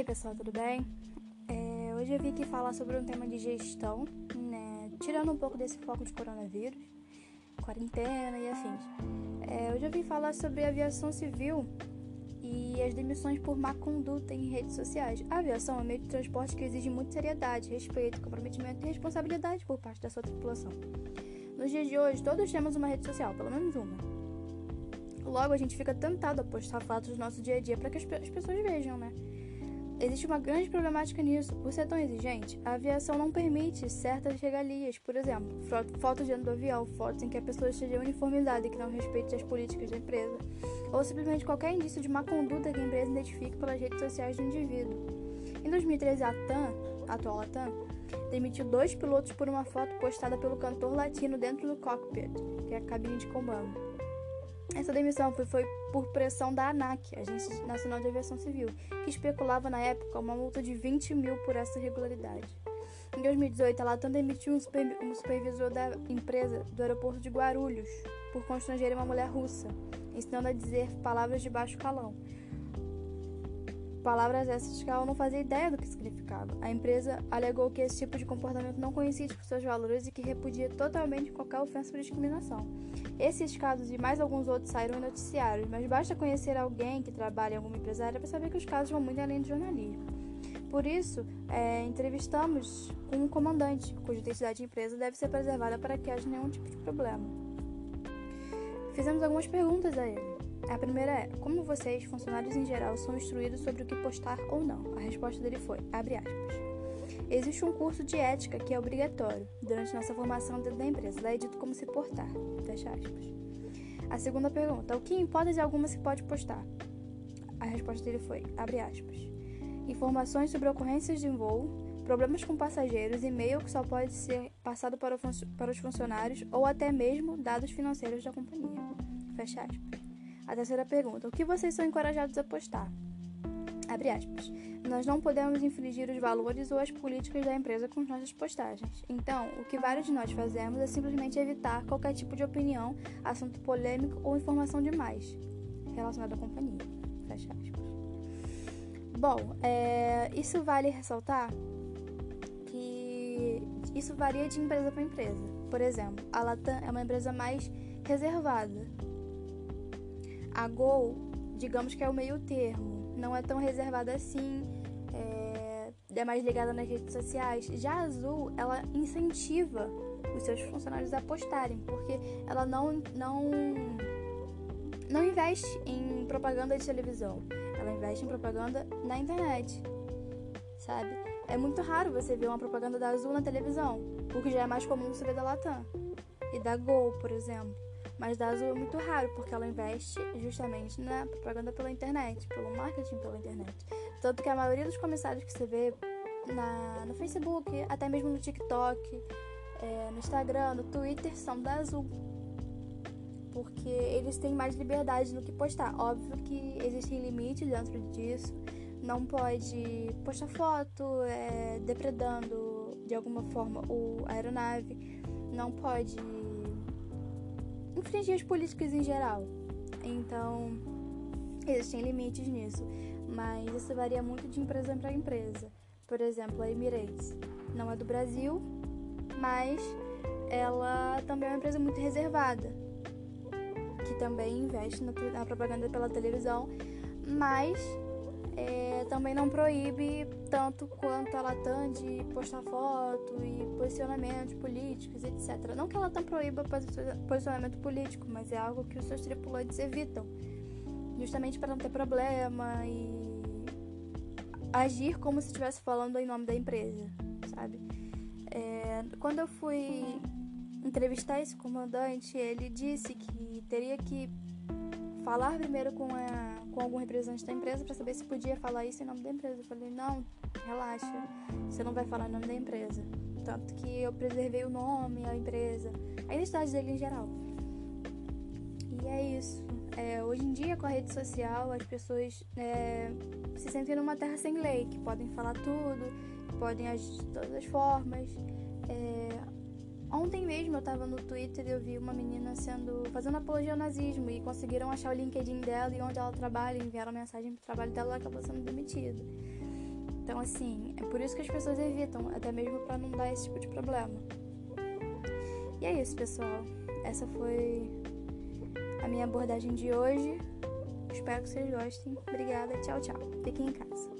aí pessoal, tudo bem? É, hoje eu vim aqui falar sobre um tema de gestão, né? tirando um pouco desse foco de coronavírus, quarentena e afins. É, hoje eu vim falar sobre aviação civil e as demissões por má conduta em redes sociais. A aviação é um meio de transporte que exige muita seriedade, respeito, comprometimento e responsabilidade por parte da sua tripulação. Nos dias de hoje, todos temos uma rede social, pelo menos uma. Logo, a gente fica tentado a postar fatos do nosso dia a dia para que as pessoas vejam, né? Existe uma grande problemática nisso. Por ser tão exigente, a aviação não permite certas regalias. Por exemplo, fotos dentro do avião, fotos em que a pessoa esteja uniformizada e que não respeite as políticas da empresa, ou simplesmente qualquer indício de má conduta que a empresa identifique pelas redes sociais do indivíduo. Em 2013, a TAM, a atual Latam, demitiu dois pilotos por uma foto postada pelo cantor latino dentro do cockpit, que é a cabine de comando. Essa demissão foi, foi, por pressão da ANAC, Agência Nacional de Aviação Civil, que especulava na época uma multa de 20 mil por essa irregularidade. Em 2018, a Latam demitiu um, super, um supervisor da empresa do aeroporto de Guarulhos por constranger uma mulher russa, ensinando a dizer palavras de baixo calão. Palavras essas que ela não fazia ideia do que significava. A empresa alegou que esse tipo de comportamento não coincide com seus valores e que repudia totalmente qualquer ofensa por discriminação. Esses casos e mais alguns outros saíram em noticiários, mas basta conhecer alguém que trabalha em alguma empresária para saber que os casos vão muito além do jornalismo. Por isso, é, entrevistamos um comandante, cuja identidade de empresa deve ser preservada para que haja nenhum tipo de problema. Fizemos algumas perguntas a ele. A primeira é: como vocês, funcionários em geral, são instruídos sobre o que postar ou não? A resposta dele foi: abre aspas. Existe um curso de ética que é obrigatório durante nossa formação dentro da empresa. Lá é dito como se portar. Fecha aspas. A segunda pergunta: o que em hipótese alguma se pode postar? A resposta dele foi: abre aspas. Informações sobre ocorrências de voo, problemas com passageiros, e-mail que só pode ser passado para, para os funcionários ou até mesmo dados financeiros da companhia. Fecha aspas. A terceira pergunta: o que vocês são encorajados a postar? Abre aspas. Nós não podemos infringir os valores ou as políticas da empresa com nossas postagens. Então, o que vários de nós fazemos é simplesmente evitar qualquer tipo de opinião, assunto polêmico ou informação demais relacionada à companhia. Fecha aspas. Bom, é, isso vale ressaltar que isso varia de empresa para empresa. Por exemplo, a Latam é uma empresa mais reservada a Gol, digamos que é o meio termo, não é tão reservada assim, é, é mais ligada nas redes sociais. Já a Azul, ela incentiva os seus funcionários a postarem, porque ela não, não, não investe em propaganda de televisão, ela investe em propaganda na internet, sabe? É muito raro você ver uma propaganda da Azul na televisão, o que já é mais comum você ver da Latam e da Gol, por exemplo. Mas da Azul é muito raro, porque ela investe justamente na propaganda pela internet, pelo marketing pela internet. Tanto que a maioria dos comentários que você vê na, no Facebook, até mesmo no TikTok, é, no Instagram, no Twitter, são da Azul. Porque eles têm mais liberdade no que postar. Óbvio que existem limites dentro disso. Não pode postar foto é, depredando de alguma forma o, a aeronave. Não pode infringir as políticas em geral. Então, existem limites nisso, mas isso varia muito de empresa para empresa. Por exemplo, a Emirates não é do Brasil, mas ela também é uma empresa muito reservada, que também investe na propaganda pela televisão, mas é, também não proíbe tanto quanto a Latam de postar foto e posicionamentos políticos, etc. Não que a Latam proíba posicionamento político, mas é algo que os seus tripulantes evitam, justamente para não ter problema e agir como se estivesse falando em nome da empresa, sabe? É, quando eu fui entrevistar esse comandante, ele disse que teria que falar primeiro com, a, com algum representante da empresa para saber se podia falar isso em nome da empresa. Eu falei, não, relaxa, você não vai falar em nome da empresa. Tanto que eu preservei o nome, a empresa, a identidade dele em geral. E é isso. É, hoje em dia, com a rede social, as pessoas é, se sentem numa terra sem lei, que podem falar tudo, podem agir de todas as formas. É, Ontem mesmo eu tava no Twitter e eu vi uma menina sendo fazendo apologia ao nazismo e conseguiram achar o LinkedIn dela e onde ela trabalha, enviaram mensagem pro trabalho dela e ela acabou sendo demitida. Então, assim, é por isso que as pessoas evitam, até mesmo para não dar esse tipo de problema. E é isso, pessoal. Essa foi a minha abordagem de hoje. Espero que vocês gostem. Obrigada. Tchau, tchau. Fiquem em casa.